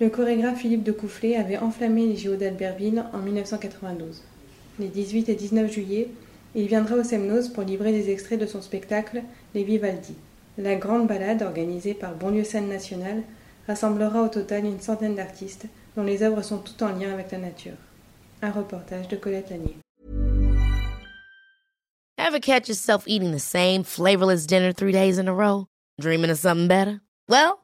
Le chorégraphe Philippe de Coufflet avait enflammé les JO d'Albertville en 1992. Les 18 et 19 juillet, il viendra au Semnoz pour livrer des extraits de son spectacle Les Vivaldi. La grande balade, organisée par Bonlieu Scène Nationale, rassemblera au total une centaine d'artistes dont les œuvres sont toutes en lien avec la nature. Un reportage de Colette Lanier. Ever catch yourself eating the same flavorless dinner three days in a row? Dreaming of something better? Well,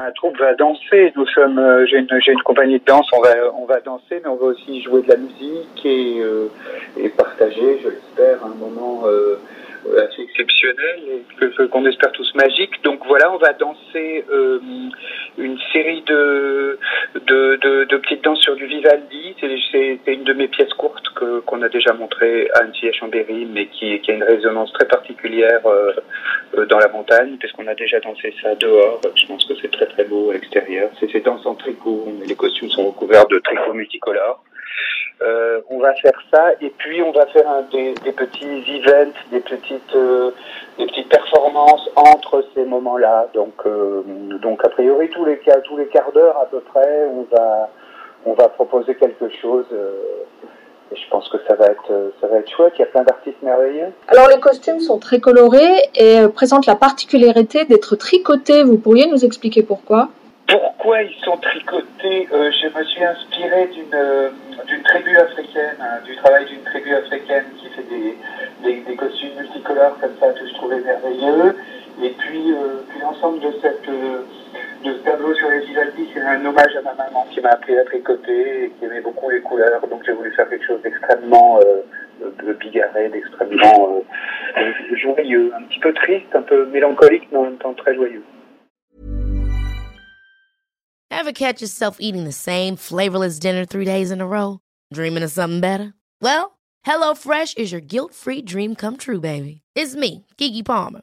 Ma troupe va danser. Nous sommes, euh, j'ai une, compagnie de danse. On va, on va danser, mais on va aussi jouer de la musique et, euh, partager, je l'espère, un moment euh, assez exceptionnel et qu'on espère tous magique. Donc voilà, on va danser une série de, de, de, petites danses sur du Vivaldi. C'est, une de mes pièces courtes que, qu'on a déjà montrée à Annecy à Chambéry, mais qui, qui a une résonance très particulière dans la montagne, puisqu'on a déjà dansé ça dehors. Je pense que c'est très très beau à l'extérieur. C'est ces danses en tricot, les costumes sont recouverts de tricots multicolores. Euh, on va faire ça et puis on va faire des, petits events, des petites, euh, des petites performances entre ces moments-là. Donc, euh, donc a priori tous les tous les quarts d'heure à peu près, on va, on va proposer quelque chose. Et je pense que ça va être, euh, ça va être chouette. Il y a plein d'artistes merveilleux. Alors les costumes sont très colorés et euh, présentent la particularité d'être tricotés. Vous pourriez nous expliquer pourquoi? Pourquoi ils sont tricotés? Euh, Je me suis inspiré d'une euh, d'une tribu africaine, hein, du travail d'une tribu africaine qui fait des, des, des costumes multicolores comme ça que je trouvais merveilleux. Et puis, euh, puis l'ensemble de cette euh, de ce tableau sur les Vivaldi, c'est un hommage à ma maman qui m'a appris à tricoter et qui aimait beaucoup les couleurs. Donc j'ai voulu faire quelque chose d'extrêmement euh, de bigarré, d'extrêmement euh, joyeux, un petit peu triste, un peu mélancolique, mais en même temps très joyeux. Ever catch yourself eating the same flavorless dinner three days in a row? Dreaming of something better? Well, HelloFresh is your guilt-free dream come true, baby. It's me, Kiki Palmer.